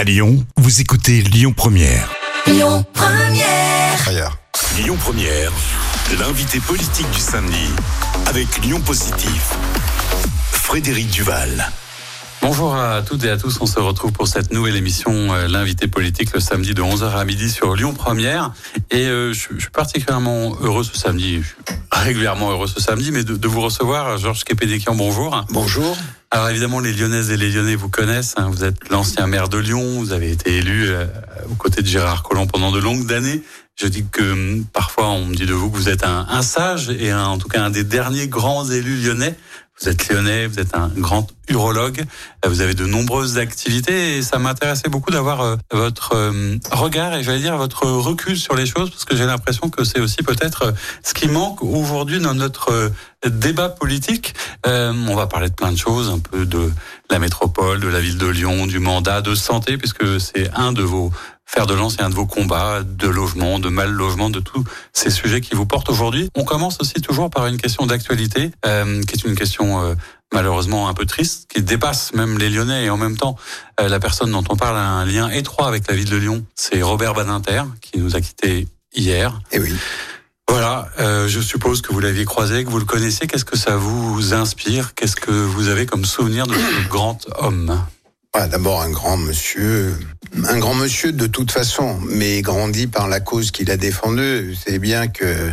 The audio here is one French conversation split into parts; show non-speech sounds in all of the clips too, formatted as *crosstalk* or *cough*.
À Lyon, vous écoutez Lyon Première. Lyon Première. Lyon Première, l'invité politique du samedi avec Lyon Positif. Frédéric Duval. Bonjour à toutes et à tous, on se retrouve pour cette nouvelle émission, euh, l'invité politique, le samedi de 11h à midi sur Lyon Première. Et euh, je, je suis particulièrement heureux ce samedi, je suis régulièrement heureux ce samedi, mais de, de vous recevoir, Georges bonjour. Bonjour. Alors évidemment, les Lyonnaises et les Lyonnais vous connaissent. hein. Vous êtes l'ancien maire de Lyon. Vous avez été élu euh, aux côtés de Gérard Collomb pendant de longues années. Je dis que hum, parfois on me dit de vous que vous êtes un, un sage et un- en tout cas un des derniers grands élus lyonnais. Vous êtes lyonnais, vous êtes un grand urologue. Vous avez de nombreuses activités et ça m'intéressait beaucoup d'avoir euh, votre euh, regard et j'allais dire votre recul sur les choses parce que j'ai l'impression que c'est aussi peut-être euh, ce qui manque aujourd'hui dans notre débat politique. On va parler de plein de choses, un peu de la métropole, de la ville de Lyon, du mandat, de santé, puisque c'est un de vos fers de lance et un de vos combats, de logement, de mal logement, de tous ces sujets qui vous portent aujourd'hui. On commence aussi toujours par une question d'actualité, euh, qui est une question euh, malheureusement un peu triste, qui dépasse même les Lyonnais et en même temps euh, la personne dont on parle a un lien étroit avec la ville de Lyon. C'est Robert Badinter qui nous a quittés hier. Eh oui. Voilà, euh, je suppose que vous l'aviez croisé, que vous le connaissez. Qu'est-ce que ça vous inspire? Qu'est-ce que vous avez comme souvenir de ce grand homme? Voilà, D'abord un grand monsieur, un grand monsieur de toute façon, mais grandi par la cause qu'il a défendue. C'est bien que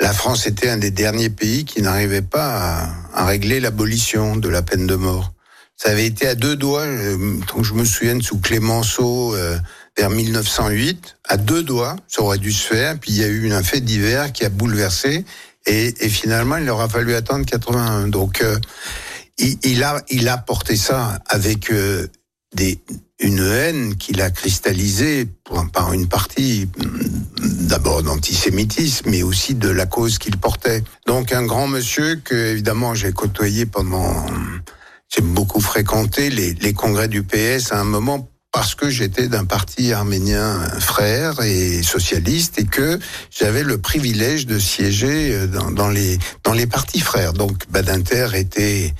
la France était un des derniers pays qui n'arrivait pas à, régler l'abolition de la peine de mort. Ça avait été à deux doigts, euh, tant que je me souviens, sous Clémenceau, euh, vers 1908, à deux doigts, ça aurait dû se faire. Puis il y a eu un fait divers qui a bouleversé, et, finalement, il aura fallu attendre 81. Donc, euh, il, il a, il a porté ça avec euh, des, une haine qu'il a cristallisée pour- par une partie mm, d'abord d'antisémitisme, mais aussi de la cause qu'il portait. Donc un grand monsieur que évidemment j'ai côtoyé pendant, j'ai beaucoup fréquenté les, les congrès du PS à un moment parce que j'étais d'un parti arménien frère et socialiste et que j'avais le privilège de siéger euh, dans, dans les dans les partis frères. Donc Badinter était,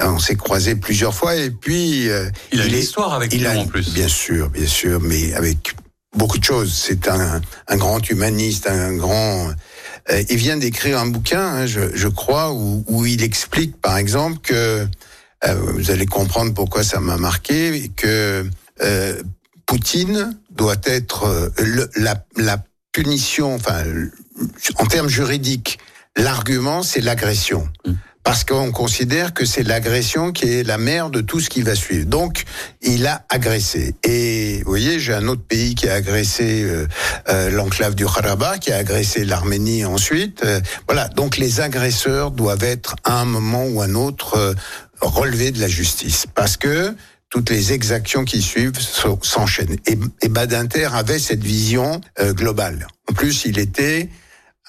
on s'est croisés plusieurs fois et puis euh, Il a une est- histoire avec il a, en plus. Bien sûr, bien sûr, mais avec beaucoup de choses. C'est un, un grand humaniste, un grand. euh, il vient d'écrire un bouquin, hein, je, je crois, où, où il explique, par exemple, que euh, vous allez comprendre pourquoi ça m'a marqué, que Poutine doit être le- la, la punition, enfin, en termes juridiques, l'argument, c'est l'agression. Mm. Parce qu'on considère que c'est l'agression qui est la mère de tout ce qui va suivre. Donc, il a agressé. Et vous voyez, j'ai un autre pays qui a agressé euh, euh, l'enclave du Karabakh, qui a agressé l'Arménie ensuite. Euh, voilà, donc les agresseurs doivent être à un moment ou un autre relevés de la justice. Parce que toutes les exactions qui suivent s'enchaînent. Et, Badinter avait cette vision globale. En plus, il était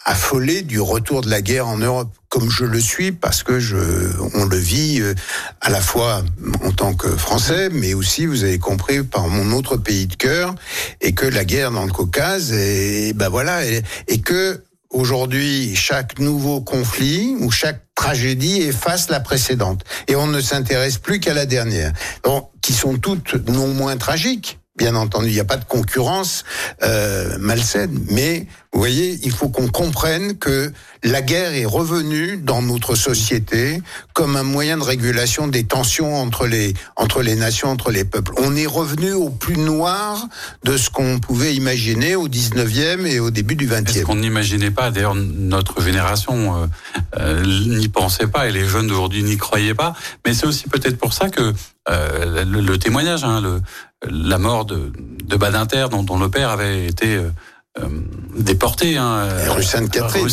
affolé du retour de la guerre en Europe, comme je le suis, parce que je, on le vit euh, à la fois en tant que Français, mais aussi, vous avez compris, par mon autre pays de cœur, et que la guerre dans le Caucase, et, ben voilà, et, et que aujourd'hui, chaque nouveau conflit ou chaque tragédie efface la précédente, et on ne s'intéresse plus qu'à la dernière, qui sont toutes non moins tragiques. Bien entendu, il n'y a pas de concurrence euh, malsaine, mais vous voyez, il faut qu'on comprenne que la guerre est revenue dans notre société comme un moyen de régulation des tensions entre les entre les nations, entre les peuples. On est revenu au plus noir de ce qu'on pouvait imaginer au 19e et au début du Est-ce 20e. qu'on n'imaginait pas, d'ailleurs notre génération euh, euh, n'y pensait pas et les jeunes d'aujourd'hui n'y croyaient pas, mais c'est aussi peut-être pour ça que euh, le, le témoignage, hein, le, la mort de, de Badinter dont, dont le père avait été euh, euh, déporté. Hein, Et rue Sainte-Catherine,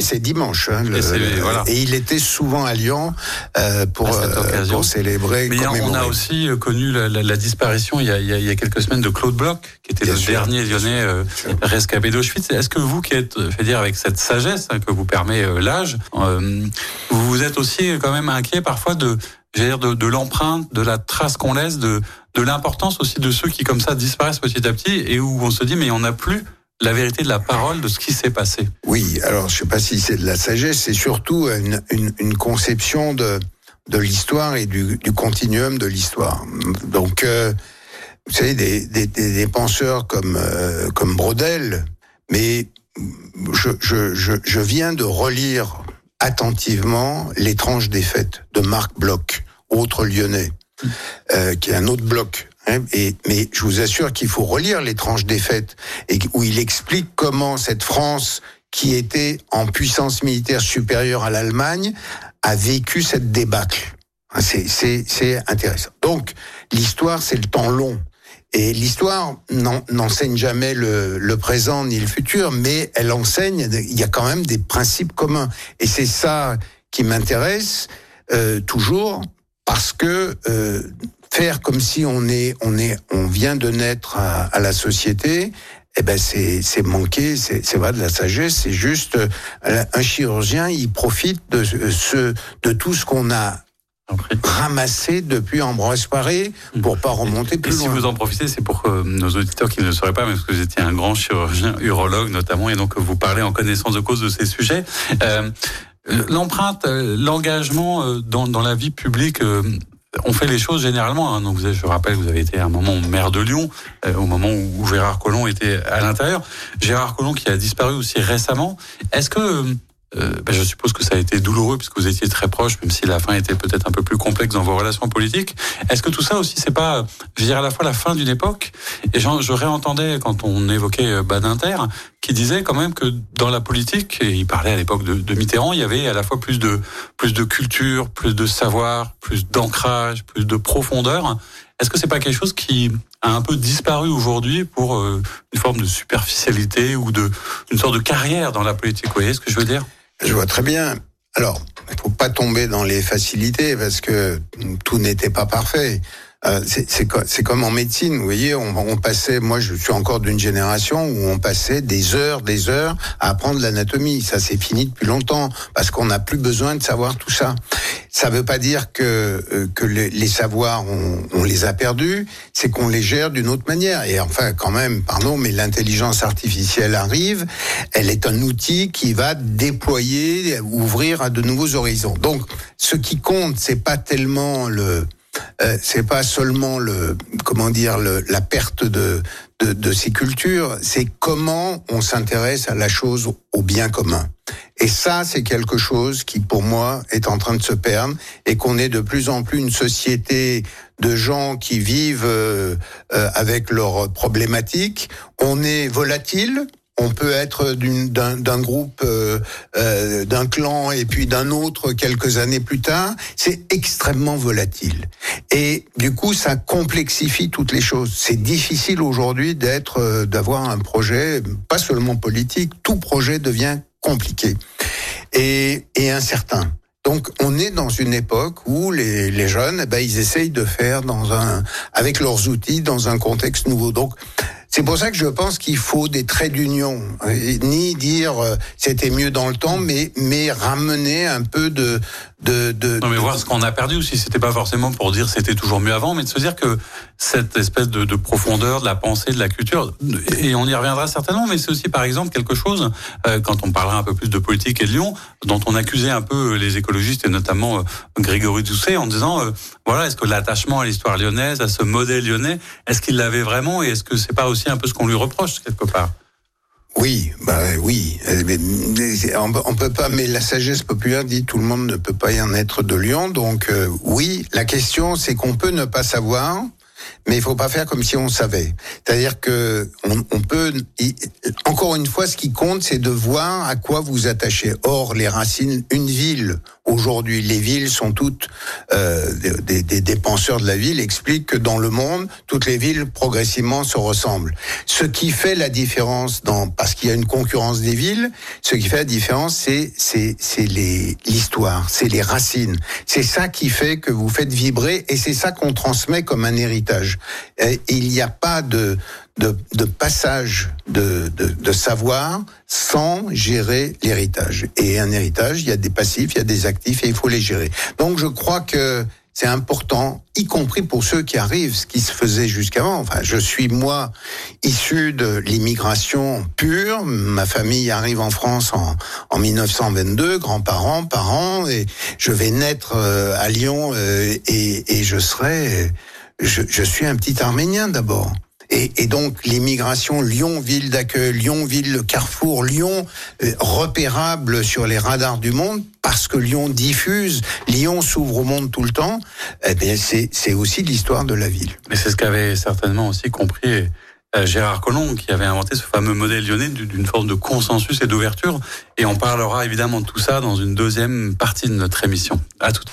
c'est dimanche. hein, le- Et c'est- voilà. et il était souvent à Lyon euh, pour, À euh, pour célébrer. Mais on a aussi euh, connu la, la- la disparition il y, a, il y a- quelques semaines de Claude Bloch, qui était Bien le sûr, dernier lyonnais euh, rescapé d'Auschwitz. Est-ce que vous, qui êtes, euh, fait dire, avec cette sagesse hein, que vous permet euh, l'âge, euh, vous êtes aussi quand même inquiet parfois de, dire, de, de l'empreinte, de la trace qu'on laisse, de, de l'importance aussi de ceux qui comme ça disparaissent petit à petit et où on se dit mais on n'a plus la vérité de la parole de ce qui s'est passé. Oui, alors je sais pas si c'est de la sagesse, c'est surtout une, une, une conception de, de l'histoire et du, du continuum de l'histoire. Donc, euh, vous savez, des, des, des penseurs comme, euh, comme Brodel, mais je, je, je, je, viens de relire attentivement L'étrange défaite de Marc Bloch, autre lyonnais, euh, qui est un autre bloc. Hein, et, mais je vous assure qu'il faut relire L'étrange défaite, et, où il explique comment cette France, qui était en puissance militaire supérieure à l'Allemagne, a vécu cette débâcle. Hein, c'est intéressant. Donc, l'histoire, c'est le temps long. Et l'histoire n'enseigne jamais le, le, présent ni le futur, mais elle enseigne, il y a quand même des principes communs. Et c'est ça qui m'intéresse euh, toujours, parce que euh, faire comme si on est, on est, on vient de naître à, à la société, eh ben c'est c'est manqué, c'est vrai de la sagesse, c'est juste euh, un chirurgien, il profite de ce de tout ce qu'on a ramassé depuis Ambroise Paré pour pas remonter plus et loin. Si vous en profitez, c'est pour que nos auditeurs qui ne le sauraient pas, parce que vous étiez un grand chirurgien, urologue notamment, et donc vous parlez en connaissance de cause de ces sujets. Euh, L'empreinte, l'engagement euh, dans, dans, la vie publique, euh, on fait les choses généralement. Hein. Donc, vous avez, je rappelle, vous avez été à un moment maire de Lyon, euh, au moment où Gérard Collomb était à l'intérieur. Gérard Collomb qui a disparu aussi récemment. Est-ce que euh, ben je suppose que ça a été douloureux puisque vous étiez très proche, même si la fin était peut-être un peu plus complexe dans vos relations politiques. Est-ce que tout ça aussi, c'est pas, je dire, à la fois la fin d'une époque? Et je réentendais quand on évoquait euh, Badinter, qui disait quand même que dans la politique, et il parlait à l'époque de, de, Mitterrand, il y avait à la fois plus de plus de culture, plus de savoir, plus d'ancrage, plus de profondeur. Est-ce que c'est pas quelque chose qui a un peu disparu aujourd'hui pour euh, une forme de superficialité ou de une sorte de carrière dans la politique? Vous voyez ce que je veux dire? Je vois très bien. Alors, il faut pas tomber dans les facilités parce que tout n'était pas parfait. Euh, c'est comme en médecine, vous voyez, on, on passait, moi je suis encore d'une génération où on passait des heures, des heures à apprendre l'anatomie. Ça c'est fini depuis longtemps parce qu'on n'a plus besoin de savoir tout ça. Ça veut pas dire que euh, que les, les savoirs on, on, les a perdus, c'est qu'on les gère d'une autre manière. Et enfin, quand même, pardon, mais l'intelligence artificielle arrive. Elle est un outil qui va déployer, ouvrir à de nouveaux horizons. Donc, ce qui compte, c'est pas tellement le euh, c'est pas seulement le comment dire le, la perte de, de, de ces cultures, c'est comment on s'intéresse à la chose au bien commun. Et ça, c'est quelque chose qui, pour moi, est en train de se perdre et qu'on est de plus en plus une société de gens qui vivent euh, euh avec leurs problématiques. On est volatile, on peut être d'un groupe, euh, euh, d'un clan et puis d'un autre quelques années plus tard. C'est extrêmement volatile. Et du coup, ça complexifie toutes les choses. C'est difficile aujourd'hui d'être, euh, d'avoir un projet, pas seulement politique, tout projet devient compliqué et, et incertain. Donc, on est dans une époque où les, les jeunes, eh ben, ils essayent de faire dans un, avec leurs outils, dans un contexte nouveau. Donc, c'est pour ça que je pense qu'il faut des traits d'union, ni dire euh, c'était mieux dans le temps, mais mais ramener un peu de de, de non mais voir ce qu'on a perdu aussi. C'était pas forcément pour dire c'était toujours mieux avant, mais de se dire que cette espèce de, de, profondeur de la pensée, de la culture, et on y reviendra certainement, mais c'est aussi par exemple quelque chose euh, quand on parlera un peu plus de politique et de Lyon, dont on accusait un peu les écologistes et notamment euh, Grégory Doucet en disant voilà est-ce que l'attachement à l'histoire lyonnaise, à ce modèle lyonnais, est-ce qu'il l'avait vraiment et est-ce que c'est pas aussi un peu ce qu'on lui reproche quelque part? Oui, bah oui. On peut pas, mais la sagesse populaire dit tout le monde ne peut pas y en être de Lyon. Donc euh, oui, la question c'est qu'on peut ne pas savoir, mais il faut pas faire comme si on savait. C'est-à-dire que on, on, peut, encore une fois, ce qui compte, c'est de voir à quoi vous attachez. Or, les racines, une ville aujourd'hui, les villes sont toutes euh, des, des, des, penseurs de la ville expliquent que dans le monde, toutes les villes progressivement se ressemblent. Ce qui fait la différence, dans parce qu'il y a une concurrence des villes, ce qui fait la différence, c'est c'est les l'histoire, c'est les racines. C'est ça qui fait que vous faites vibrer et c'est ça qu'on transmet comme un héritage. Il n'y a pas de passage de, savoir sans gérer l'héritage. Et un héritage, il y a des passifs, il y a des actifs et il faut les gérer. Donc je crois que c'est important, y compris pour ceux qui arrivent, ce qui se faisait jusqu'avant. Enfin, je suis moi issu de l'immigration pure. Ma famille arrive en France en, en 1922, grands-parents, parents, et je vais naître euh, à Lyon euh, et je serai je, suis un petit Arménien d'abord. Et, donc l'immigration Lyon, ville d'accueil, Lyon, ville carrefour, Lyon, euh, repérable sur les radars du monde, parce que Lyon diffuse, Lyon s'ouvre au monde tout le temps, eh bien c'est aussi l'histoire de la ville. Mais c'est ce qu'avait certainement aussi compris euh, Gérard Collomb, qui avait inventé ce fameux modèle lyonnais d'une forme de consensus et d'ouverture. Et on parlera évidemment de tout ça dans une deuxième partie de notre émission. À tout.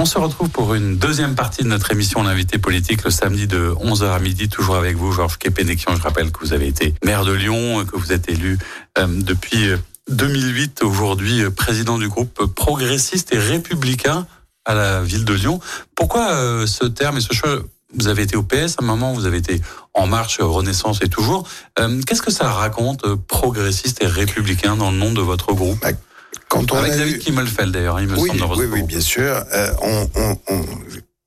On se retrouve pour une deuxième partie de notre émission L'invité politique le samedi de 11h à midi, toujours avec vous, Georges Kepenekian. Je rappelle que vous avez été maire de Lyon, que vous êtes élu euh, depuis 2008, euh, aujourd'hui euh, président du groupe progressiste et républicain à la ville de Lyon. Pourquoi ce terme et ce choix? Vous avez été au PS à un moment, vous avez été en marche Renaissance et toujours. Qu'est-ce que ça raconte, progressiste et républicain, dans le nom de votre groupe? Bah, quand on Avec David Kimmelfeld d'ailleurs, il me oui, semble. Oui, oui, bien sûr. Euh, on, on, on,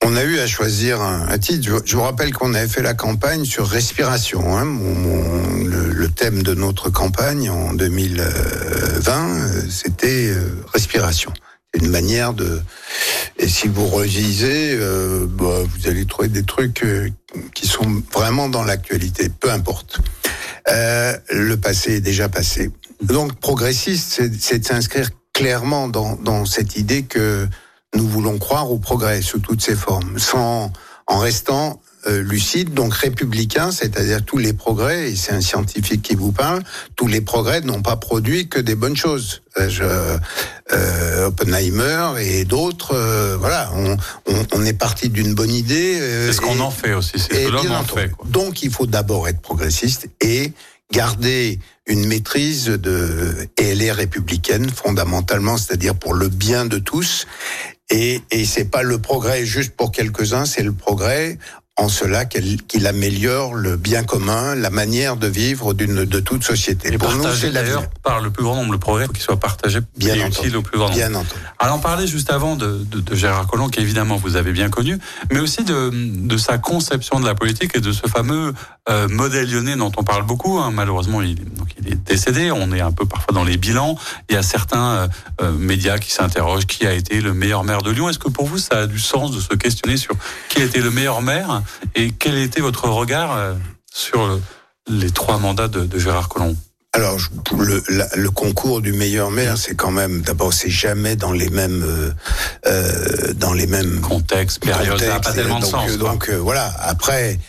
on, a eu à choisir un, un titre. Je, vous rappelle qu'on avait fait la campagne sur respiration. Hein. Mon, le, le, thème de notre campagne en 2020, euh, c'était euh, respiration. Une manière de. Et si vous relisez, euh, bah, vous allez trouver des trucs qui sont vraiment dans l'actualité. Peu importe. Le passé est déjà passé. Donc progressiste, c'est de s'inscrire clairement dans, dans cette idée que nous voulons croire au progrès sous toutes ses formes, sans en restant euh, lucide, donc républicain, c'est-à-dire tous les progrès, et c'est un scientifique qui vous parle, tous les progrès n'ont pas produit que des bonnes choses. Euh, je, euh, Oppenheimer et d'autres, euh, voilà, on, on, on, est parti d'une bonne idée. c'est ce qu'on en fait aussi, c'est ce que l'homme en fait. Quoi. Donc il faut d'abord être progressiste et garder une maîtrise de et elle est républicaine fondamentalement, c'est-à-dire pour le bien de tous. Et, et c'est pas le progrès juste pour quelques-uns, c'est le progrès en cela qu'il améliore le bien commun, la manière de vivre d'une de toute société. Et pour nous, c'est d'ailleurs par le plus grand nombre le progrès qui soit partagé bien et utile au plus grand nombre. Bien entendu. Alors on parlait juste avant de, de, de Gérard Collomb, qu'évidemment vous avez bien connu, mais aussi de, de sa conception de la politique et de ce fameux euh, modèle lyonnais dont on parle beaucoup. Hein. Malheureusement, il, donc il est décédé. On est un peu parfois dans les bilans. Il y a certains euh, euh médias qui s'interrogent qui a été le meilleur maire de Lyon. Est-ce que pour vous ça a du sens de se questionner sur qui a été le meilleur maire et quel était votre regard euh, sur les trois mandats de, de Gérard Collomb? Alors, le, le, concours du meilleur maire, c'est quand même d'abord, c'est jamais dans les mêmes euh, euh dans les mêmes contextes, périodes, pas tellement de sens. Donc euh, voilà. Après,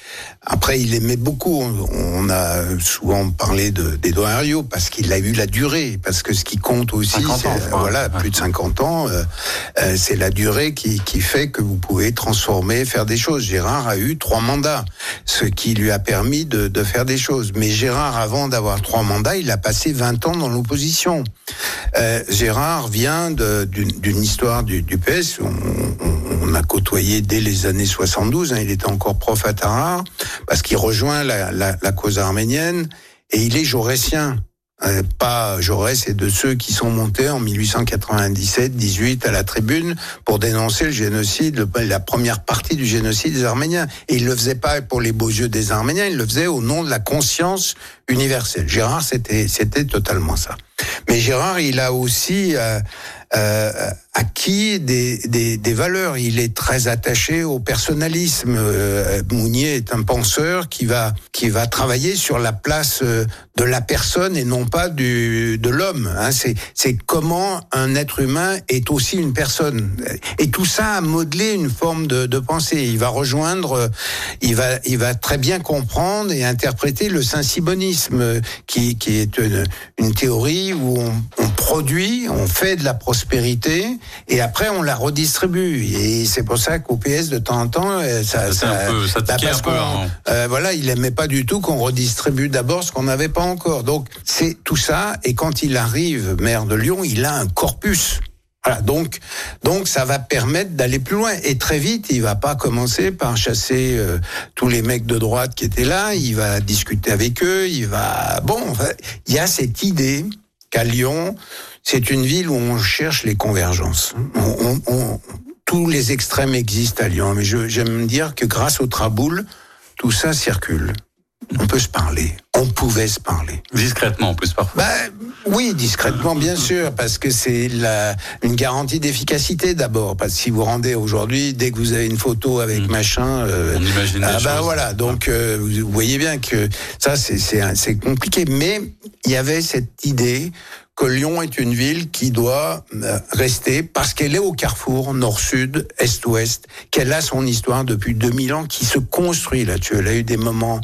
après, il aimait beaucoup. On a souvent parlé de d'Edouard Herriot parce qu'il a eu la durée, parce que ce qui compte aussi, c'est voilà, plus de 50 ans, euh, euh, c'est la durée qui, qui fait que vous pouvez transformer, faire des choses. Gérard a eu trois mandats, ce qui lui a permis de, de faire des choses. Mais Gérard, avant d'avoir trois mandats, il a passé 20 ans dans l'opposition. Euh, Gérard vient d'une histoire du, du PS. On, on, on, a côtoyé dès les années 72. Hein, il était encore prof à Tarare parce qu'il rejoint la, la, la, cause arménienne et il est jaurétien. Euh, pas Jaurès et de ceux qui sont montés en 1897-18 à la tribune pour dénoncer le génocide, la première partie du génocide des Arméniens. Et il le faisait pas pour les beaux yeux des Arméniens, il le faisait au nom de la conscience universelle. Gérard, c'était c'était totalement ça. Mais Gérard, il a aussi euh, euh, acquis des, des, des, valeurs. Il est très attaché au personnalisme. Euh, Mounier est un penseur qui va qui va travailler sur la place euh, de la personne et non pas du de l'homme. Hein. C'est comment un être humain est aussi une personne. Et tout ça a modelé une forme de, de pensée. Il va rejoindre, il va il va très bien comprendre et interpréter le saint-sibonisme, qui qui est une, théorie où on, on produit, on fait de la prospérité et après on la redistribue. Et c'est pour ça qu'au PS de temps en temps, euh, ça, ça, un peu, ça bah, un peu, hein. euh, voilà, il aimait pas du tout qu'on redistribue d'abord ce qu'on n'avait pas encore. Donc c'est tout ça. Et quand il arrive maire de Lyon, il a un corpus. Voilà, donc, donc ça va permettre d'aller plus loin. Et très vite, il va pas commencer par chasser euh, tous les mecs de droite qui étaient là. Il va discuter avec eux. Il va, bon, il y a cette idée qu'à Lyon, c'est une ville où on cherche les convergences. On, on, tous les extrêmes existent à Lyon, mais j'aime dire que grâce au Traboul, tout ça circule. On peut se parler. on pouvait se parler. Discrètement en plus parfois. Bah, oui, discrètement bien sûr, parce que c'est la, une garantie d'efficacité d'abord. Parce que si vous rendez aujourd'hui, dès que vous avez une photo avec mm. machin, euh, on imagine ah, bah voilà. Donc euh, vous voyez bien que ça c'est compliqué, mais il y avait cette idée que Lyon est une ville qui doit euh, rester parce qu'elle est au carrefour nord-sud, est-ouest, qu'elle a son histoire depuis 2000 ans, qui se construit là-dessus. Elle a eu des moments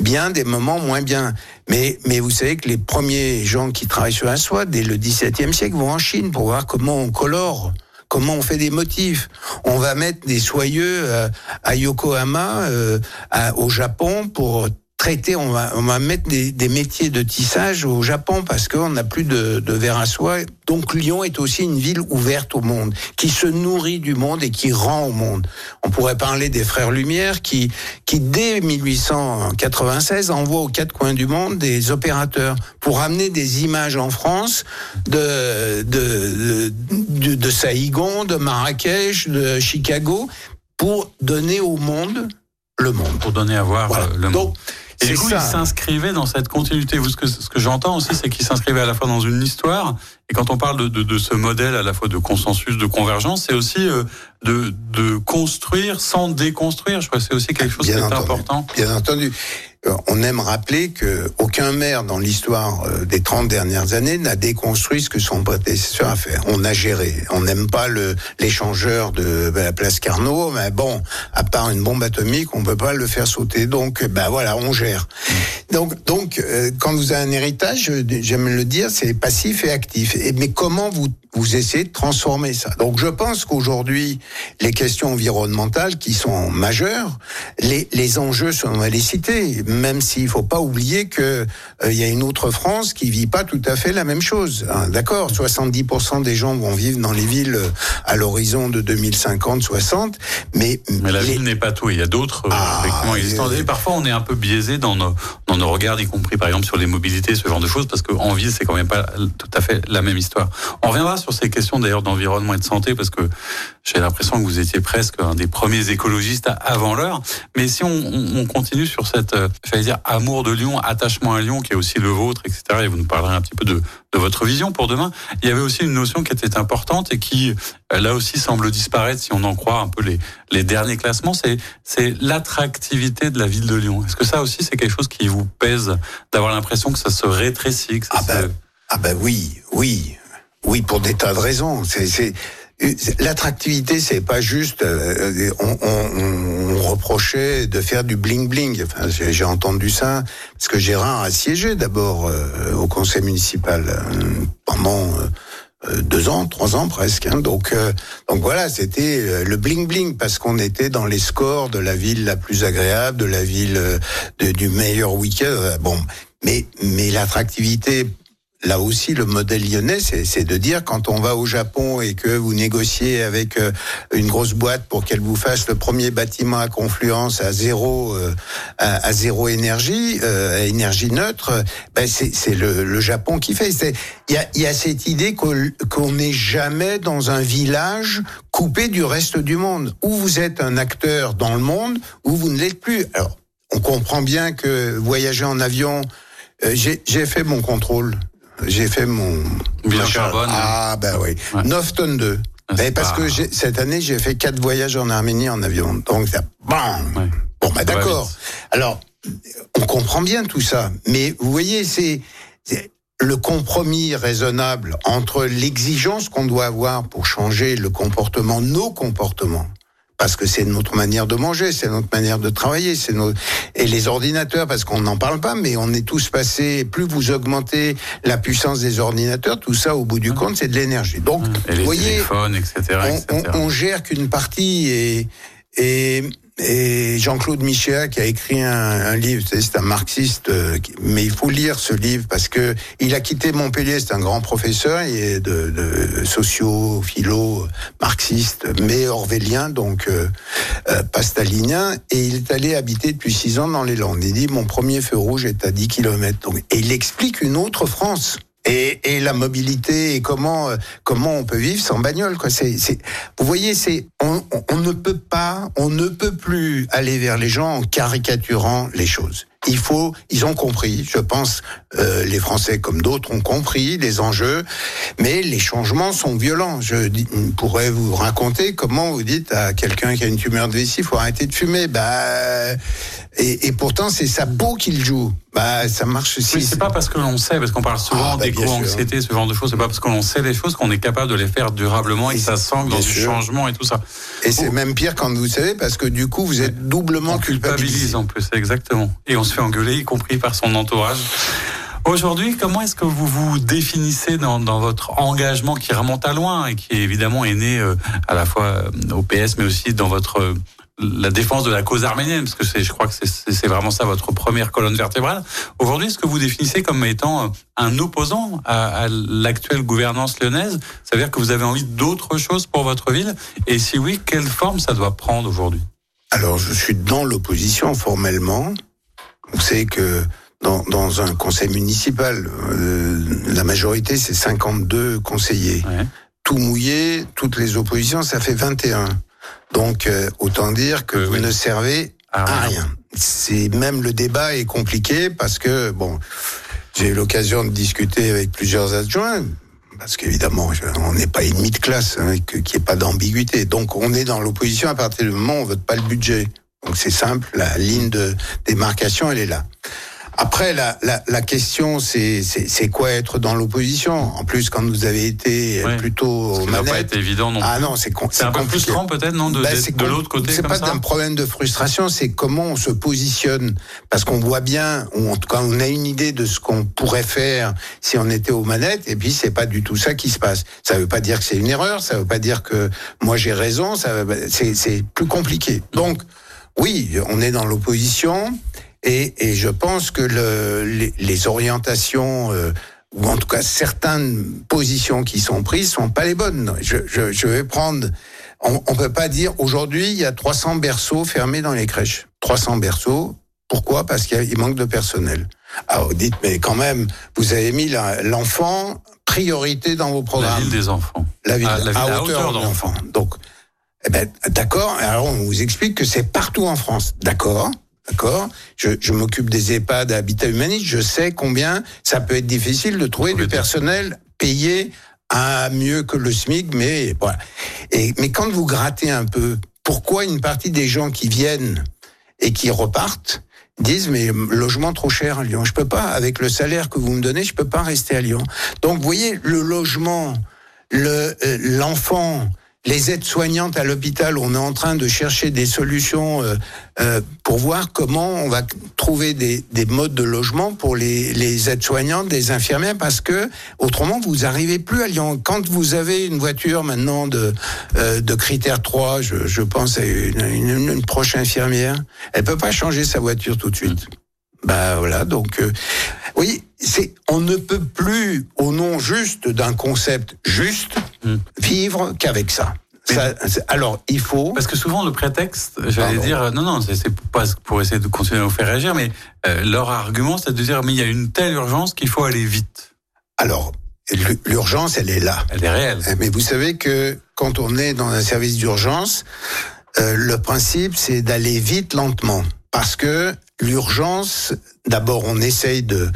bien, des moments moins bien. Mais, mais vous savez que les premiers gens qui travaillent sur la soie, dès le XVIIe siècle, vont en Chine pour voir comment on colore comment on fait des motifs. On va mettre des soyeux euh, à Yokohama, euh, au Japon, pour traiter, on va, on va mettre des, des, métiers de tissage au Japon parce qu'on n'a plus de, de verre à soie. Donc Lyon est aussi une ville ouverte au monde, qui se nourrit du monde et qui rend au monde. On pourrait parler des frères Lumière qui, qui dès 1896 envoient aux quatre coins du monde des opérateurs pour amener des images en France de, de, de, de Saïgon, de Marrakech, de Chicago, pour donner au monde le monde. Pour donner à voir euh, le monde. Et du coup, il s'inscrivait dans cette continuité. Vous, ce que, ce que j'entends aussi, c'est qu'il s'inscrivait à la fois dans une histoire, et quand on parle de, de, de, ce modèle à la fois de consensus, de convergence, c'est aussi euh, de, de construire sans déconstruire. Je crois que c'est aussi quelque chose qui est important. Bien entendu. Euh, on aime rappeler que aucun maire dans l'histoire euh, des 30 dernières années n'a déconstruit ce que son prédécesseur a fait. On a géré. On n'aime pas le l'échangeur de la place Carnot, mais bon, à part une bombe atomique, on peut pas le faire sauter. Donc, ben voilà, on gère. Donc, donc, euh, quand vous avez un héritage, j'aime le dire, c'est passif et actif. Mais comment vous vous essayez de transformer ça. Donc je pense qu'aujourd'hui, les questions environnementales qui sont majeures, les, les enjeux sont à les citer, même s'il faut pas oublier que euh, il y a une autre France qui vit pas tout à fait la même chose. Hein, D'accord, 70% des gens vont vivre dans les villes euh, à l'horizon de 2050-60, mais mais la ville n'est pas tout. Il y a d'autres euh, ah, effectivement existants. Et parfois, on est un peu biaisé dans nos dans nos regards, y compris par exemple sur les mobilités, ce genre de choses, parce qu'en ville, c'est quand même pas tout à fait la même histoire. On reviendra sur ces questions d'ailleurs d'environnement et de santé parce que j'ai l'impression que vous étiez presque un des premiers écologistes avant l'heure. Mais si on, on, continue sur cette, euh, j'allais dire, amour de Lyon, attachement à Lyon, qui est aussi le vôtre, etc. Et vous nous parlerez un petit peu de, de votre vision pour demain. Il y avait aussi une notion qui était importante et qui, euh, là aussi, semble disparaître si on en croit un peu les, les derniers classements. C'est, c'est l'attractivité de la ville de Lyon. Est-ce que ça aussi, c'est quelque chose qui vous pèse d'avoir l'impression que ça se rétrécit que ça ah, ben, ah ben oui, oui. Oui, pour des tas de raisons. C'est L'attractivité, c'est pas juste. Euh, on, on, on, reprochait de faire du bling bling. Enfin, j'ai entendu ça parce que Gérard a siégé d'abord euh, au conseil municipal euh, pendant deux ans, trois ans presque. Hein. Donc, donc voilà, c'était le bling bling parce qu'on était dans les scores de la ville la plus agréable, de la ville du meilleur week-end. Bon, mais mais l'attractivité là aussi, le modèle lyonnais, c'est de dire quand on va au Japon et que vous négociez avec euh, une grosse boîte pour qu'elle vous fasse le premier bâtiment à confluence à zéro, euh, à, zéro énergie, euh, à énergie neutre, ben c'est le, le, Japon qui fait. Il y a, y a, cette idée qu'on n'est jamais dans un village coupé du reste du monde, où vous êtes un acteur dans le monde, ou vous ne l'êtes plus. Alors, on comprend bien que voyager en avion, j'ai fait mon contrôle j'ai fait mon... Bilan carbone. Ah, ben oui. 9 tonnes 2. Ah, parce que cette année, j'ai fait quatre voyages en Arménie en avion. Donc, ça, bam Bon, bah d'accord. Alors, on comprend bien tout ça. Mais vous voyez, c'est le compromis raisonnable entre l'exigence qu'on doit avoir pour changer le comportement, nos comportements, parce que c'est notre manière de manger, c'est notre manière de travailler, c'est nos et les ordinateurs parce qu'on n'en parle pas, mais on est tous passés. Plus vous augmentez la puissance des ordinateurs, tout ça au bout du compte, c'est de l'énergie. Donc, vous voyez, etc., On, on, gère qu'une partie et et et Jean-Claude Michéa qui a écrit un, un livre, c'est un marxiste, euh, mais il faut lire ce livre parce que il a quitté Montpellier, c'est un grand professeur, est de, de socio, philo, marxiste, mais orwellien, donc euh, euh, pas stalinien, et il est allé habiter depuis six ans dans les Landes. Il dit mon premier feu rouge est à 10 km. Donc, et il explique une autre France et, et, la mobilité et comment euh, comment on peut vivre sans bagnole quoi c'est vous voyez c'est on, on, ne peut pas on ne peut plus aller vers les gens en caricaturant les choses Il faut, ils ont compris, je pense, euh, les Français comme d'autres ont compris les enjeux, mais les changements sont violents. Je pourrais vous raconter comment vous dites à quelqu'un qui a une tumeur de vessie, faut arrêter de fumer. Bah, et, et pourtant, c'est sa peau qu'il joue. Bah, ça marche aussi. Oui, c'est pas parce que l'on sait, parce qu'on parle souvent ah, bah, d'éco-anxiété, ce genre de choses. C'est pas parce que l'on sait les choses qu'on est capable de les faire durablement et, ça sent dans du changement et tout ça. Et c'est même pire quand vous savez, parce que du coup, vous êtes doublement culpabilisé. en plus, exactement. Et on se fait engueuler, y compris par son entourage. Aujourd'hui, comment est-ce que vous vous définissez dans, dans, votre engagement qui remonte à loin et qui évidemment est né euh, à la fois euh, au PS mais aussi dans votre la défense de la cause arménienne, parce que je crois que c'est vraiment ça votre première colonne vertébrale. Aujourd'hui, est-ce que vous définissez comme étant euh, un opposant à, l'actuelle gouvernance lyonnaise? Ça veut dire que vous avez envie d'autre chose pour votre ville? Et si oui, quelle forme ça doit prendre aujourd'hui? Alors, je suis dans l'opposition formellement. Vous savez que dans, dans un conseil municipal, euh, la majorité, c'est 52 conseillers. Tout mouillé, toutes les oppositions, ça fait 21. Donc euh, autant dire que vous ne servez ah à rien. C'est même le débat est compliqué parce que bon, j'ai eu l'occasion de discuter avec plusieurs adjoints parce qu'évidemment on n'est pas ennemi de classe, hein, qu'il n'y ait pas d'ambiguïté. Donc on est dans l'opposition à partir du moment où on vote pas le budget. Donc c'est simple, la ligne de démarcation elle est là. Après, la, la, la question, c'est quoi être dans l'opposition? En plus, quand vous avez été plutôt aux manettes... pas été évident non Ah non, c'est C'est un peu frustrant peut-être, non, de, bah, de l'autre côté C'est pas un problème de frustration, c'est comment on se positionne. Parce qu'on voit bien, ou en tout cas, on a une idée de ce qu'on pourrait faire si on était aux manettes, et puis c'est pas du tout ça qui se passe. Ça veut pas dire que c'est une erreur, ça veut pas dire que moi j'ai raison, c'est plus compliqué. Donc, oui, on est dans l'opposition. Et, et je pense que le, les, les, orientations, euh, ou en tout cas certaines positions qui sont prises, sont pas les bonnes. Je, je, je vais prendre. On, on peut pas dire aujourd'hui il y a 300 berceaux fermés dans les crèches. 300 berceaux. Pourquoi? Parce qu'il manque de personnel. Alors ah, dites mais quand même, vous avez mis l'enfant priorité dans vos programmes. La ville des enfants. La ville, ah, la ville à, hauteur, hauteur. Donc, eh ben, d'accord. Alors on vous explique que c'est partout en France. D'accord. D'accord Je, je m'occupe des EHPAD à habitat humaniste. Je sais combien ça peut être difficile de trouver du personnel payé à mieux que le SMIC, mais voilà. Et, mais quand vous grattez un peu, pourquoi une partie des gens qui viennent et qui repartent disent mais logement trop cher à Lyon, je peux pas avec le salaire que vous me donnez, je peux pas rester à Lyon. Donc vous voyez le logement, le euh, l'enfant les aides-soignantes à l'hôpital, on est en train de chercher des solutions euh, euh, pour voir comment on va trouver des, des modes de logement pour les, les aides-soignantes, les infirmières, parce que autrement vous arrivez plus à Lyon. Quand vous avez une voiture maintenant de, euh, de critère 3, je, je pense à une, une, une, proche infirmière, elle peut pas changer sa voiture tout de suite. Bah voilà, donc euh, oui, c'est on ne peut plus au nom juste d'un concept juste hmm. vivre qu'avec ça. Ça, alors, il faut. Parce que souvent, le prétexte, j'allais dire, non, non, c'est pas pour essayer de continuer à vous faire réagir, mais euh, leur argument, c'est de dire, mais il y a une telle urgence qu'il faut aller vite. Alors, l'urgence, elle est là. Elle est réelle. Mais vous savez que quand on est dans un service d'urgence, euh, le principe, c'est d'aller vite lentement. Parce que l'urgence, d'abord, on essaye de euh,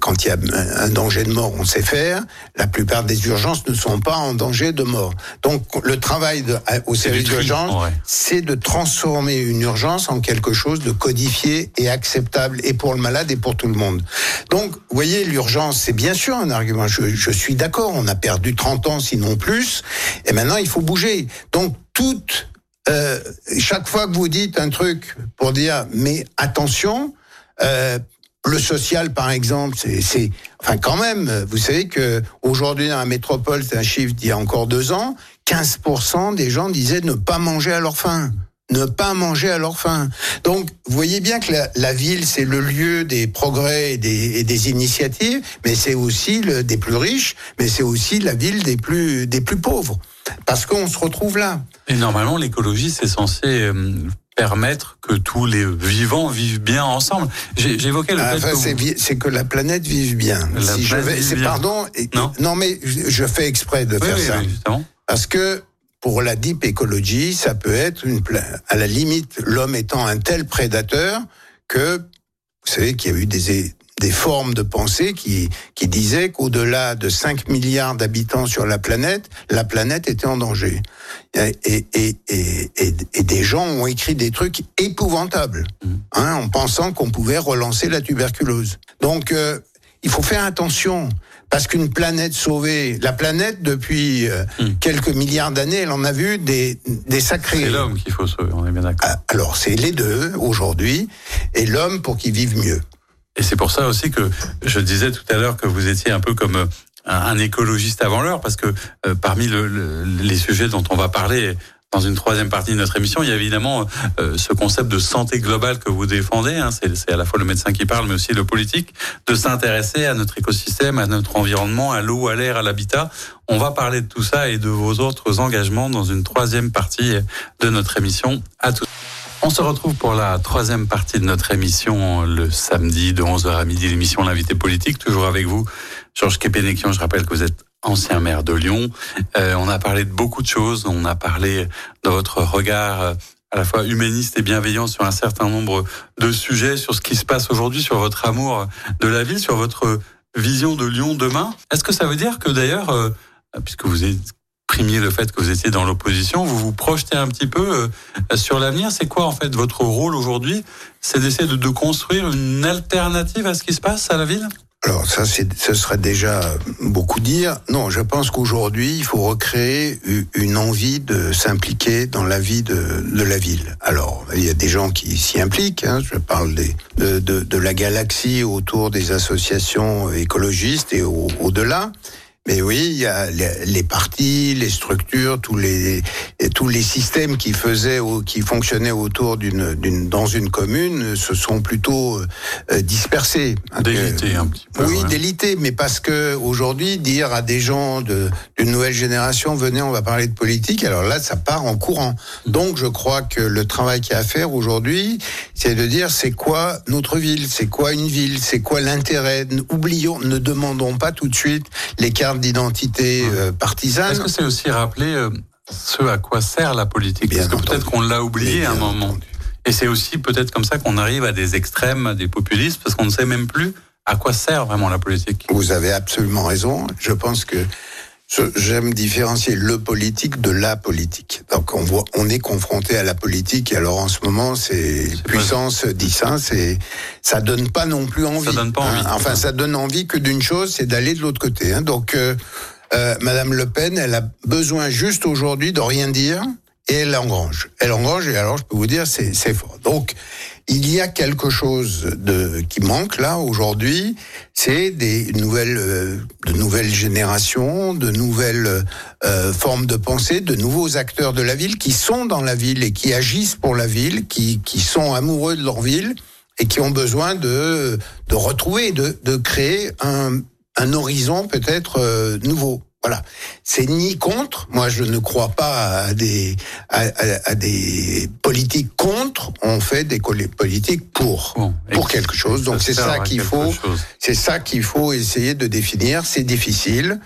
quand il y a un danger de mort, on sait faire. La plupart des urgences ne sont pas en danger de mort. Donc le travail de, au service d'urgence, c'est de transformer une urgence en quelque chose de codifié et acceptable et pour le malade et pour tout le monde. Donc, vous voyez, l'urgence, c'est bien sûr un argument. Je, je suis d'accord, on a perdu 30 ans, sinon plus, et maintenant il faut bouger. Donc toute euh, chaque fois que vous dites un truc pour dire mais attention, euh, le social par exemple, c'est, enfin quand même, vous savez que aujourd'hui dans la métropole, c'est un chiffre d'il y a encore deux ans, 15% des gens disaient ne pas manger à leur faim ne pas manger à leur faim. Donc, vous voyez bien que la, la ville, c'est le lieu des progrès et des, et des initiatives, mais c'est aussi le, des plus riches, mais c'est aussi la ville des plus, des plus pauvres. Parce qu'on se retrouve là. Et normalement, l'écologie, c'est censé euh, permettre que tous les vivants vivent bien ensemble. J'évoquais le fait que c'est que la planète vive bien. si je vais, c'est pardon. Non. non. mais je fais exprès de faire ça. Parce que pour la deep écologie, ça peut être une à la limite l'homme étant un tel prédateur que Vous savez qu'il y a eu des, des formes de pensée qui, qui disaient qu'au-delà de 5 milliards d'habitants sur la planète, la planète était en danger. Et, et, et, et, des gens ont écrit des trucs épouvantables, mmh. hein, en pensant qu'on pouvait relancer la tuberculose. Donc, euh, il faut faire attention. Parce qu'une planète sauvée, la planète depuis euh, mmh. quelques milliards d'années, elle en a vu des, des sacrés. C'est l'homme qu'il faut sauver, on est bien d'accord. Ah, alors c'est les deux aujourd'hui, et l'homme pour qu'il vive mieux. Et c'est pour ça aussi que je disais tout à l'heure que vous étiez un peu comme euh, un, écologiste avant l'heure, parce que euh, parmi le, les sujets dont on va parler dans une troisième partie de notre émission, il y a évidemment euh, ce concept de santé globale que vous défendez. Hein, c'est à la fois le médecin qui parle, mais aussi le politique, de s'intéresser à notre écosystème, à notre environnement, à l'eau, à l'air, à l'habitat. On va parler de tout ça et de vos autres engagements dans une troisième partie de notre émission. À tout. On se retrouve pour la troisième partie de notre émission le samedi de 11h à midi, l'émission L'invité politique, toujours avec vous, Georges Kepenekian. Je rappelle que vous êtes ancien maire de Lyon. Euh, on a parlé de beaucoup de choses. On a parlé de votre regard euh, à la fois humaniste et bienveillant sur un certain nombre de sujets, sur ce qui se passe aujourd'hui, sur votre amour de la ville, sur votre vision de Lyon demain. Est-ce que ça veut dire que d'ailleurs, euh, puisque vous êtes primiez le fait que vous étiez dans l'opposition, vous vous projetez un petit peu euh, sur l'avenir. C'est quoi en fait votre rôle aujourd'hui? C'est d'essayer de, construire une alternative à ce qui se passe à la ville? Alors ça, ce serait déjà beaucoup dire. Non, je pense qu'aujourd'hui, il faut recréer une envie de s'impliquer dans la vie de, la ville. Alors, il y a des gens qui s'y impliquent. Hein. je parle de, de, la galaxie autour des associations écologistes et au-delà. Mais oui, il y a les partis, les structures, tous les tous les systèmes qui faisaient ou qui fonctionnaient autour d'une d'une dans une commune se sont plutôt euh, dispersés. Délités un petit peu. Oui, délités, mais parce que aujourd'hui dire à des gens de d'une nouvelle génération venez, on va parler de politique, alors là ça part en courant. Donc je crois que le travail qu'il y a à faire aujourd'hui, c'est de dire c'est quoi notre ville, c'est quoi une ville, c'est quoi l'intérêt? Oublions, ne demandons pas tout de suite les cartes d'identité euh, partisane. Est-ce que c'est aussi rappeler euh, ce à quoi sert la politique? Parce que peut-être qu'on l'a oublié à un moment. Et c'est aussi peut-être comme ça qu'on arrive à des extrêmes, à des populistes, parce qu'on ne sait même plus à quoi sert vraiment la politique. Vous avez absolument raison. Je pense que J'aime différencier le politique de la politique. Donc on voit, on est confronté à la politique. Et alors en ce moment, c'est puissance 10 c'est ça donne pas non plus envie. Ça donne pas envie. Hein. enfin, ça donne envie que d'une chose, c'est d'aller de l'autre côté. Hein. Donc euh, euh, Madame Le Pen, elle a besoin juste aujourd'hui de rien dire et elle engrange. Elle engrange et alors je peux vous dire, c'est fort. Donc il y a quelque chose de qui manque là aujourd'hui, c'est des nouvelles euh, de nouvelles générations, de nouvelles euh, formes de pensée, de nouveaux acteurs de la ville qui sont dans la ville et qui agissent pour la ville, qui qui sont amoureux de leur ville et qui ont besoin de de retrouver de de créer un un horizon peut-être euh, nouveau. Voilà, c'est ni contre. Moi, je ne crois pas à des à, des politiques contre. On fait des politiques pour pour quelque chose. Donc c'est ça qu'il faut. C'est ça qu'il faut essayer de définir. C'est difficile.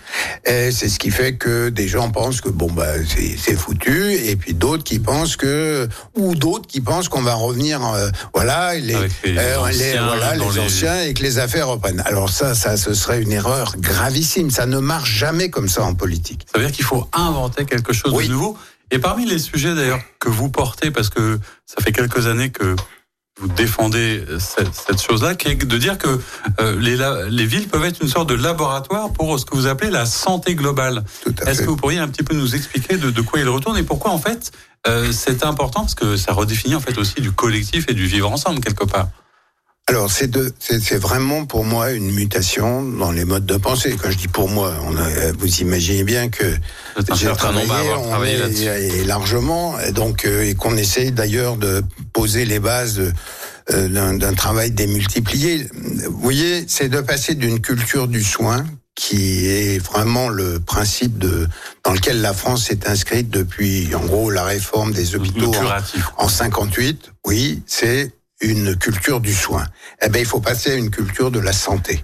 Et c'est ce qui fait que des gens pensent que bon bah c'est foutu, et puis d'autres qui pensent que ou d'autres qui pensent qu'on va revenir. Euh, voilà les, les, euh, anciens, voilà les, anciens et que les affaires reprennent. Alors ça, ça, ce serait une erreur gravissime. Ça ne marche jamais comme ça en politique. Ça veut dire qu'il faut inventer quelque chose de nouveau. Et parmi les sujets d'ailleurs que vous portez, parce que ça fait quelques années que vous défendez cette, chose-là, qui est de dire que euh, les, les villes peuvent être une sorte de laboratoire pour ce que vous appelez la santé globale. Est-ce que vous pourriez un petit peu nous expliquer de, quoi il retourne et pourquoi en fait euh, c'est important parce que ça redéfinit en fait aussi du collectif et du vivre ensemble quelque part. Alors c'est c'est vraiment pour moi une mutation dans les modes de pensée. Quand je dis pour moi, on vous imaginez bien que j'ai travaillé, on et largement, et donc euh, et qu'on essaye d'ailleurs de poser les bases euh, d'un travail démultiplié. Vous voyez, c'est de passer d'une culture du soin qui est vraiment le principe de dans lequel la France est inscrite depuis en gros la réforme des hôpitaux en, en 58. Oui, c'est une culture du soin. Eh ben, il faut passer à une culture de la santé.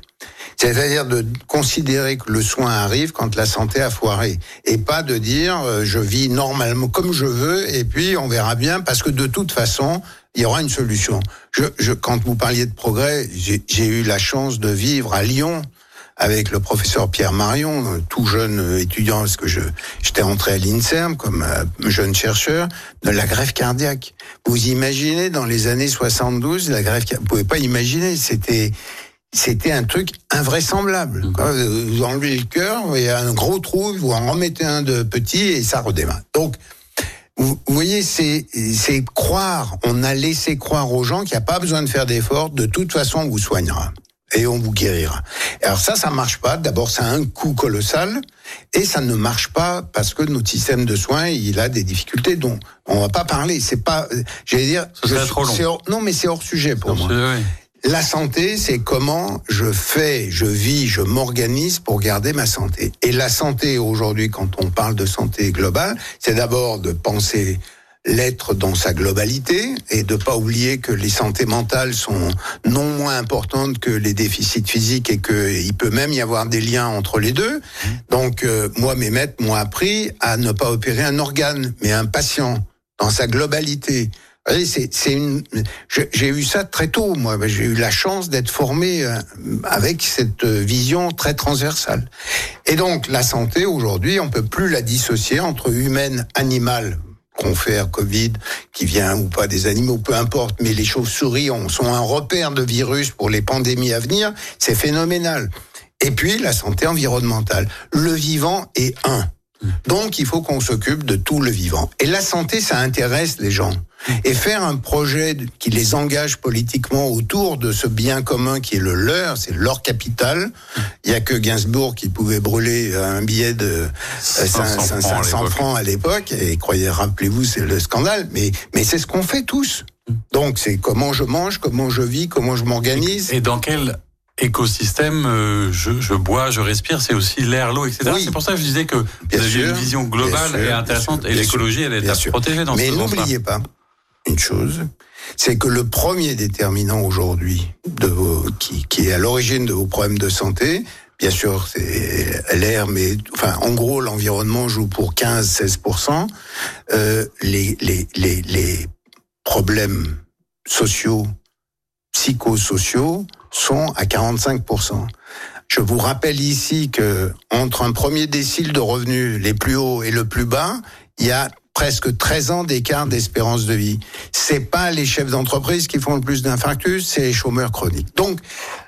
C'est-à-dire de considérer que le soin arrive quand la santé a foiré et pas de dire euh, je vis normalement comme je veux et puis on verra bien parce que de toute façon il y aura une solution. Je, je, quand vous parliez de progrès, j'ai eu la chance de vivre à Lyon avec le professeur Pierre Marion, tout jeune étudiant, parce que je j'étais entré à l'INSERM comme euh, jeune chercheur, de la grève cardiaque. Vous imaginez dans les années 72 la grève vous pouvez pas imaginer, c'était c'était un truc invraisemblable. Mmh. Vous enlevez le cœur, il y a un gros trou, vous en remettez un de petit et ça redémarre. Donc vous voyez, c'est c'est croire. On a laissé croire aux gens qu'il n'y a pas besoin de faire d'efforts. De toute façon, on vous soignera et on vous guérira. Alors ça, ça marche pas. D'abord, ça a un coût colossal et ça ne marche pas parce que notre système de soins, il a des difficultés dont on va pas parler. C'est pas, j'allais dire, je, trop long. non, mais c'est hors sujet pour moi. La santé, c'est comment je fais, je vis, je m'organise pour garder ma santé. Et la santé aujourd'hui, quand on parle de santé globale, c'est d'abord de penser l'être dans sa globalité et de pas oublier que les santé mentales sont non moins importantes que les déficits physiques et qu'il peut même y avoir des liens entre les deux. Donc euh, moi mes maîtres m'ont appris à ne pas opérer un organe mais un patient dans sa globalité. C'est une. J'ai eu ça très tôt, moi. J'ai eu la chance d'être formé euh, avec cette vision très transversale. Et donc, la santé aujourd'hui, on peut plus la dissocier entre humaine, animale, confère Covid, qui vient ou pas des animaux, peu importe, mais les chauves-souris sont un repère de virus pour les pandémies à venir, c'est phénoménal. Et puis la santé environnementale. Le vivant est un. Donc il faut qu'on s'occupe de tout le vivant. Et la santé, ça intéresse les gens. Et faire un projet qui les engage politiquement autour de ce bien commun qui est le leur, c'est leur capital. Il y a que Gainsbourg qui pouvait brûler un billet de 500, euh, francs à l'époque. Et croyez, rappelez-vous, c'est le scandale. Mais, mais c'est ce qu'on fait tous. Donc c'est comment je mange, comment je vis, comment je m'organise. Et dans quel écosystème, euh, je, bois, je respire, c'est aussi l'air, l'eau, etc. C'est pour ça que je disais que vous aviez une vision globale et intéressante, et l'écologie, elle est à protéger dans Mais n'oubliez pas une chose, c'est que le premier déterminant aujourd'hui qui est à l'origine de vos problèmes de santé, bien sûr, c'est l'air, mais enfin, en gros, l'environnement joue pour 15-16%. Euh, les, les, les, les problèmes sociaux, psychosociaux, sont à 45%. Je vous rappelle ici que entre un premier décile de revenus les plus hauts et le plus bas, il y a presque 13 ans d'écart d'espérance de vie. C'est pas les chefs d'entreprise qui font le plus d'infarctus, c'est les chômeurs chroniques. Donc,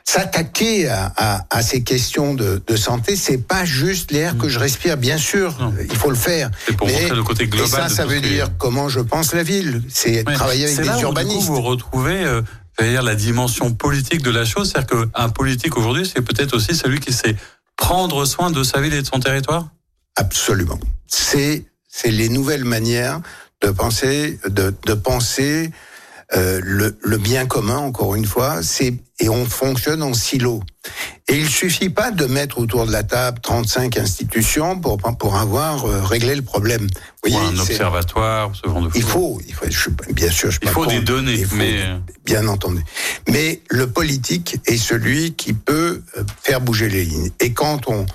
s'attaquer à, à, à, ces questions de, de santé, c'est pas juste l'air que je respire, bien sûr, il faut le faire. C'est pour montrer le côté global. Et ça, ça veut dire comment je pense la ville. C'est travailler avec des là urbanistes. Où, vous retrouvez euh, dire la dimension politique de la chose, c'est-à-dire qu'un politique aujourd'hui, c'est peut-être aussi celui qui sait prendre soin de sa ville et de son territoire? Absolument. C'est c'est les nouvelles manières de penser, de, de penser euh, le, le, bien commun. Encore une fois, c'est et on fonctionne en silo. Et il suffit pas de mettre autour de la table 35 institutions pour pour avoir euh, réglé le problème. Vous voyez, un observatoire, ce genre de Il faut, il faut je, bien sûr, je il faut des données, mais bien entendu. Mais le politique est celui qui peut euh, faire bouger les lignes. Et quand on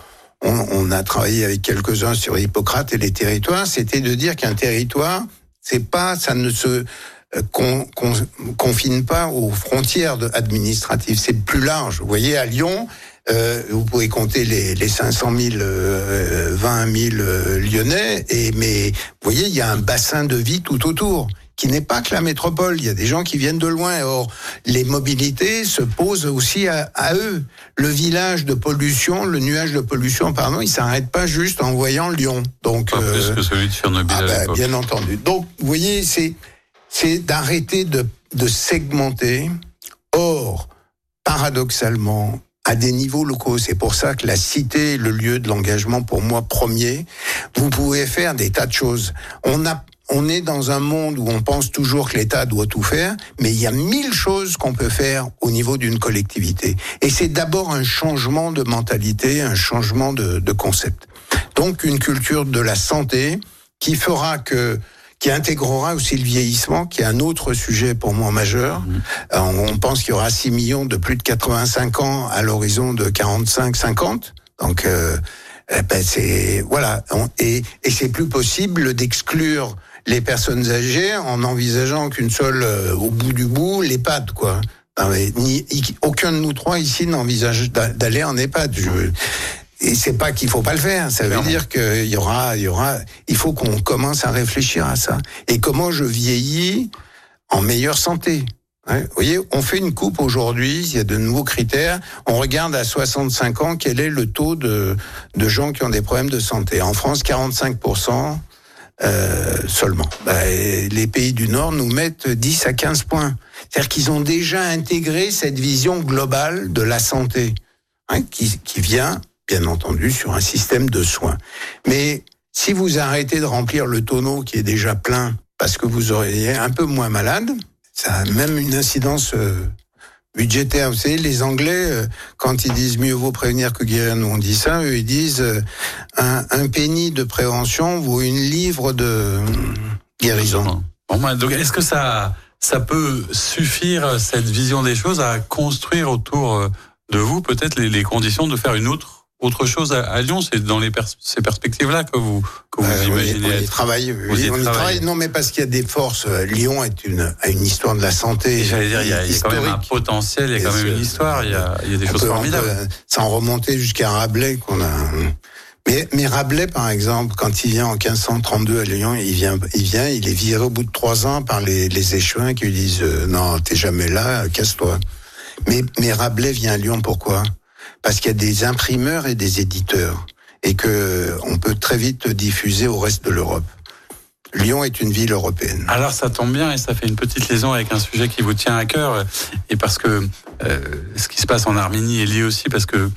on, a travaillé avec quelques-uns sur Hippocrate et les territoires, c'était de dire qu'un territoire, c'est pas, ça ne se euh, confine pas aux frontières administratives, c'est plus large. Vous voyez, à Lyon, euh, vous pouvez compter les, les 500 000, euh, 20 000 euh, Lyonnais, et mais vous voyez, il y a un bassin de vie tout autour qui n'est pas que la métropole. Il y a des gens qui viennent de loin. Or, les mobilités se posent aussi à, eux. Le village de pollution, le nuage de pollution, pardon, il s'arrête pas juste en voyant Lyon. Donc, pas plus euh, que celui de Chernobyl. Ah bah, bien entendu. Donc, vous voyez, c'est c'est d'arrêter de, de segmenter. Or, paradoxalement, à des niveaux locaux. C'est pour ça que la cité est le lieu de l'engagement pour moi premier. Vous pouvez faire des tas de choses. On a on est dans un monde où on pense toujours que l'État doit tout faire, mais il y a mille choses qu'on peut faire au niveau d'une collectivité. Et c'est d'abord un changement de mentalité, un changement de, concept. Donc une culture de la santé qui fera que qui intégrera aussi le vieillissement, qui est un autre sujet pour moi majeur. Mmh. Euh, on pense qu'il y aura 6 millions de plus de 85 ans à l'horizon de 45-50. Donc, euh, eh ben c'est voilà, et, et c'est plus possible d'exclure les personnes âgées en envisageant qu'une seule, euh, au bout du bout, l'EHPAD, quoi. ni, aucun de nous trois ici n'envisage d'aller en EHPAD. Je, et c'est pas qu'il faut pas le faire. Ça veut dire qu'il y aura, il y aura, il faut qu'on commence à réfléchir à ça. Et comment je vieillis en meilleure santé. vous voyez, on fait une coupe aujourd'hui, il y a de nouveaux critères. On regarde à 65 ans quel est le taux de, de gens qui ont des problèmes de santé? En France, 45% euh, seulement. Bah, les pays du Nord nous mettent 10 à 15 points. C'est-à-dire qu'ils ont déjà intégré cette vision globale de la santé, hein, qui, qui vient bien entendu, sur un système de soins. Mais si vous arrêtez de remplir le tonneau qui est déjà plein parce que vous auriez un peu moins malade, ça a même une incidence euh, budgétaire. Vous savez, les Anglais, euh, quand ils disent mieux vaut prévenir que guérir, nous on dit ça, eux ils disent euh, un, un penny de prévention vaut une livre de guérison. Ben, est-ce que ça, ça peut suffire, cette vision des choses, à construire autour de vous peut-être les conditions de faire une autre autre chose à, Lyon C'est dans les ces perspectives-là que vous, que vous euh, imaginez On y travaille. on y travaille. Non, mais parce qu'il y a des forces. Euh, Lyon est une, a une histoire de la santé. J'allais dire, il y, a, il y, a, quand même un potentiel, il y a quand même une histoire, il y a, il y a des choses formidables. sans remonter jusqu'à Rabelais qu'on a. Mais, mais, Rabelais, par exemple, quand il vient en 1532 à Lyon, il vient, il vient, il est viré au bout de trois ans par les, les échevins qui lui disent euh, non, t'es jamais là, casse-toi. Mais, mais Rabelais vient à Lyon pourquoi? Parce qu'il y a des imprimeurs et des éditeurs et que on peut très vite diffuser au reste de l'Europe. Lyon est une ville européenne. Alors ça tombe bien et ça fait une petite liaison avec un sujet qui vous tient à cœur et parce que euh, ce qui se passe en Arménie est lié aussi parce que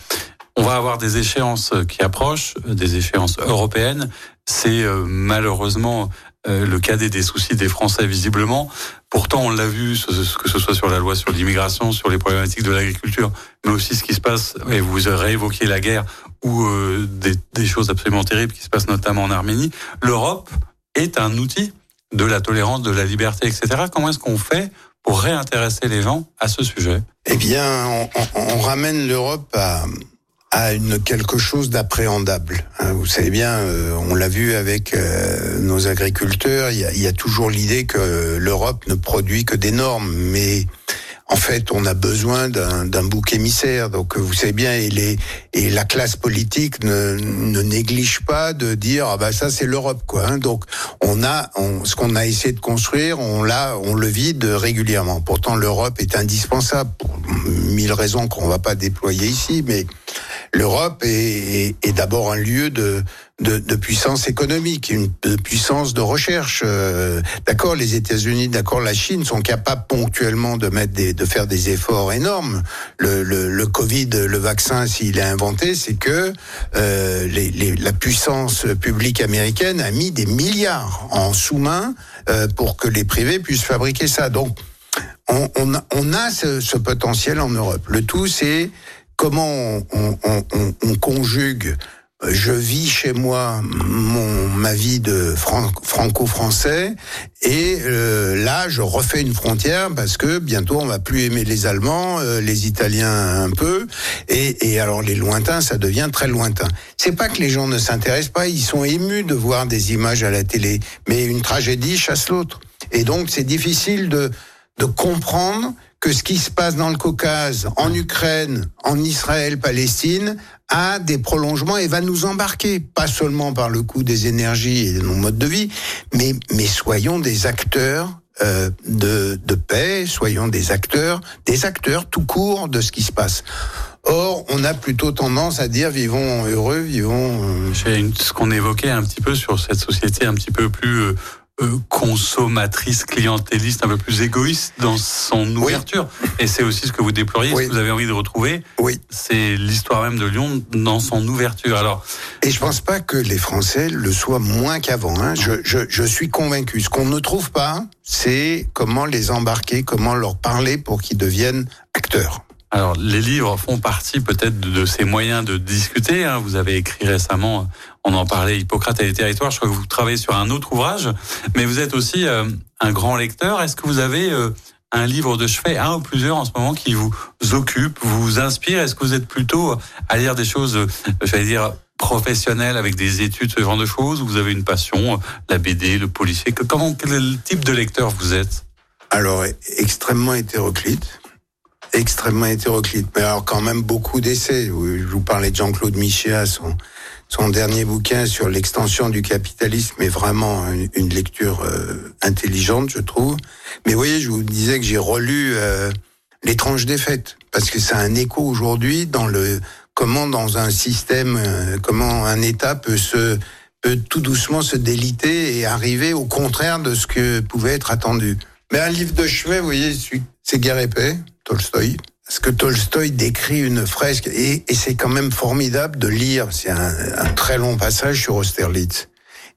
on va avoir des échéances qui approchent, des échéances européennes. C'est euh, malheureusement euh, le cadet des soucis des Français visiblement. Pourtant, on l'a vu, que ce soit sur la loi sur l'immigration, sur les problématiques de l'agriculture, mais aussi ce qui se passe, et vous avez évoqué la guerre ou euh, des, des, choses absolument terribles qui se passent notamment en Arménie. L'Europe est un outil de la tolérance, de la liberté, etc. Comment est-ce qu'on fait pour réintéresser les gens à ce sujet? Eh bien, on, on ramène l'Europe à à une quelque chose d'appréhendable. Hein, vous savez bien, euh, on l'a vu avec euh, nos agriculteurs, il y a, y a, toujours l'idée que l'Europe ne produit que des normes, mais en fait, on a besoin d'un bouc émissaire. Donc, vous savez bien, et, les, et la classe politique ne, ne néglige pas de dire ah bah ça c'est l'Europe quoi. Hein. Donc, on a on, ce qu'on a essayé de construire, on l'a, on le vide régulièrement. Pourtant, l'Europe est indispensable pour mille raisons qu'on va pas déployer ici, mais l'Europe est, est, d'abord un lieu de, de, de, puissance économique, une de puissance de recherche. Euh, d'accord, les États-Unis, d'accord, la Chine sont capables ponctuellement de mettre des, de faire des efforts énormes. Le, le, le Covid, le vaccin, s'il est inventé, c'est que euh, les, les, la puissance publique américaine a mis des milliards en sous-main euh, pour que les privés puissent fabriquer ça. Donc on, on, on a ce, ce potentiel en Europe. Le tout, c'est comment on, on, conjugue je vis chez moi mon ma vie de franco-français et euh, là je refais une frontière parce que bientôt on va plus aimer les Allemands, euh, les Italiens un peu et, alors les lointains ça devient très lointain. C'est pas que les gens ne s'intéressent pas, ils sont émus de voir des images à la télé, mais une tragédie chasse l'autre et donc c'est difficile de comprendre que ce qui se passe dans le Caucase, en Ukraine, en Israël, Palestine, a des prolongements et va nous embarquer, pas seulement par le coût des énergies et de nos modes de vie, mais, mais soyons des acteurs euh, de, de paix, soyons des acteurs, des acteurs tout court de ce qui se passe. Or, on a plutôt tendance à dire vivons heureux, vivons. Euh... Ce qu'on évoquait un petit peu sur cette société un petit peu plus euh, euh, consommatrice, clientéliste, un peu plus égoïste dans son ouverture. Et c'est aussi ce que vous déploriez, ce que vous avez envie de retrouver. Oui. C'est l'histoire même de Lyon dans son ouverture. Alors. Et je pense pas que les Français le soient moins qu'avant. Hein. Je, je, je suis convaincu. Ce qu'on ne trouve pas, c'est comment les embarquer, comment leur parler pour qu'ils deviennent acteurs. Alors, les livres font partie peut-être de ces moyens de discuter. Hein. Vous avez écrit récemment, on en parlait, Hippocrate et les territoires. Je crois que vous travaillez sur un autre ouvrage, mais vous êtes aussi euh, un grand lecteur. Est-ce que vous avez euh, un livre de chevet, un ou plusieurs en ce moment, qui vous occupe, vous inspire? Est-ce que vous êtes plutôt à lire des choses, euh, j'allais dire, professionnel avec des études, ce genre de choses, ou vous avez une passion, la BD, le policier? Comment, quel type de lecteur vous êtes? Alors, extrêmement hétéroclite extrêmement hétéroclite, mais alors quand même beaucoup d'essais. Je vous parlais de Jean-Claude Michéa, son, son dernier bouquin sur l'extension du capitalisme est vraiment une, lecture euh, intelligente, je trouve. Mais vous voyez, je vous disais que j'ai relu euh, L'étrange défaite, parce que c'est un écho aujourd'hui dans le comment dans un système, euh, comment un État peut se peut tout doucement se déliter et arriver au contraire de ce que pouvait être attendu. Mais un livre de chevet, vous voyez, c'est Guerre et paix, Tolstoï. Parce que Tolstoï décrit une fresque, et, et c'est quand même formidable de lire, c'est un, un, très long passage sur Austerlitz,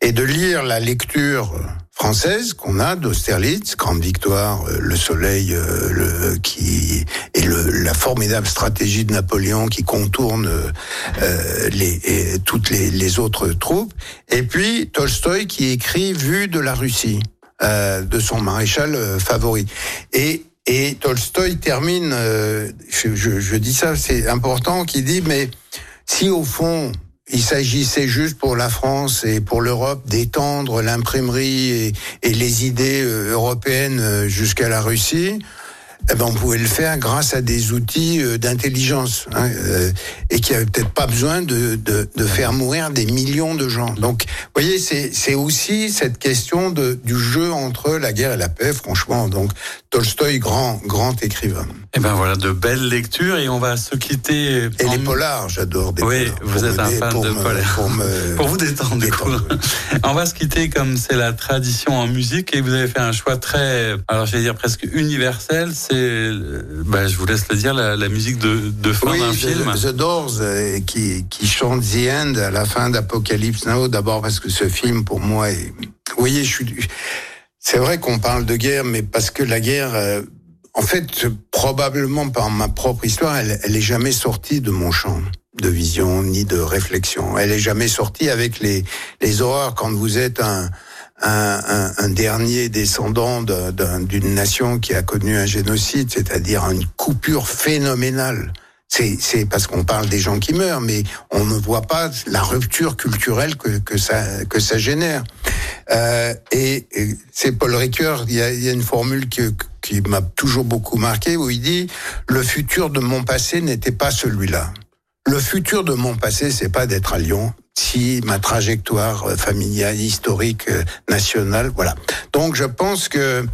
et de lire la lecture française qu'on a d'Austerlitz, Grande Victoire, euh, le Soleil, euh, le, qui et le, la formidable stratégie de Napoléon qui contourne euh, les, et toutes les, les, autres troupes, et puis Tolstoï qui écrit Vue de la Russie euh, de son maréchal favori. Et et Tolstoï termine, euh, je, je, je, dis ça, c'est important, qui dit, mais si au fond, il s'agissait juste pour la France et pour l'Europe d'étendre l'imprimerie et, les idées euh, européennes euh, jusqu'à la Russie, eh ben on pouvait le faire grâce à des outils euh, d'intelligence hein, euh, et qui avait peut-être pas besoin de, de, de, faire mourir des millions de gens. Donc, vous voyez, c'est aussi cette question de, du jeu entre la guerre et la paix, franchement. Donc, Tolstoï, grand, grand écrivain. Eh ben voilà, de belles lectures et on va se quitter. Et les polars, j'adore des Oui, vous êtes un fan de polars. Pour, *laughs* pour, vous détendre, du coup. *laughs* on va se quitter comme c'est la tradition en musique et vous avez fait un choix très, alors je vais dire presque universel, c'est bah, je vous laisse le dire, la, la musique de, de fin oui, d'un film. The Doors, euh, qui, qui chante The End à la fin d'Apocalypse Now, d'abord parce que ce film, pour moi, est... Vous voyez, je suis... C'est vrai qu'on parle de guerre, mais parce que la guerre... Euh, en fait, probablement par ma propre histoire, elle, elle est jamais sortie de mon champ de vision ni de réflexion. Elle est jamais sortie avec les, les horreurs quand vous êtes un, un, un, un dernier descendant d'une nation qui a connu un génocide, c'est-à-dire une coupure phénoménale. C'est parce qu'on parle des gens qui meurent, mais on ne voit pas la rupture culturelle que, que, ça, que ça génère. Euh, et, c'est Paul Ricoeur, il y a, y a une formule que, qui m'a toujours beaucoup marqué, où il dit « Le futur de mon passé n'était pas celui-là ». Le futur de mon passé, c'est pas d'être à Lyon, si ma trajectoire euh, familiale, historique, euh, nationale, voilà. Donc je pense que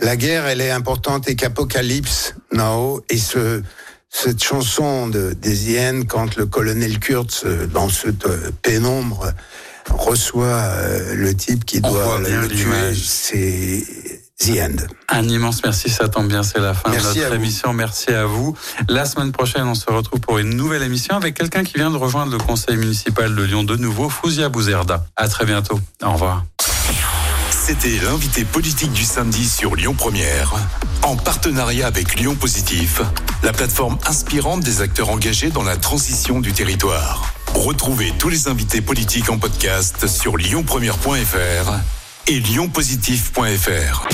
la guerre, elle est importante et qu'Apocalypse, Now, et ce, cette chanson de, des Yen, quand le colonel Kurtz, euh, dans cette pénombre, reçoit le type qui doit le tuer, c'est The End. Un immense merci, ça tombe bien, c'est la fin de notre émission. Merci à vous. La semaine prochaine, on se retrouve pour une nouvelle émission avec quelqu'un qui vient de rejoindre le conseil municipal de Lyon de nouveau, Fouzia Bouzerda. À très bientôt. Au revoir. C'était l'invité politique du samedi sur Lyon Première, en partenariat avec Lyon Positif, la plateforme inspirante des acteurs engagés dans la transition du territoire. Retrouvez tous les invités politiques en podcast sur lyonpremière.fr et lyonpositif.fr.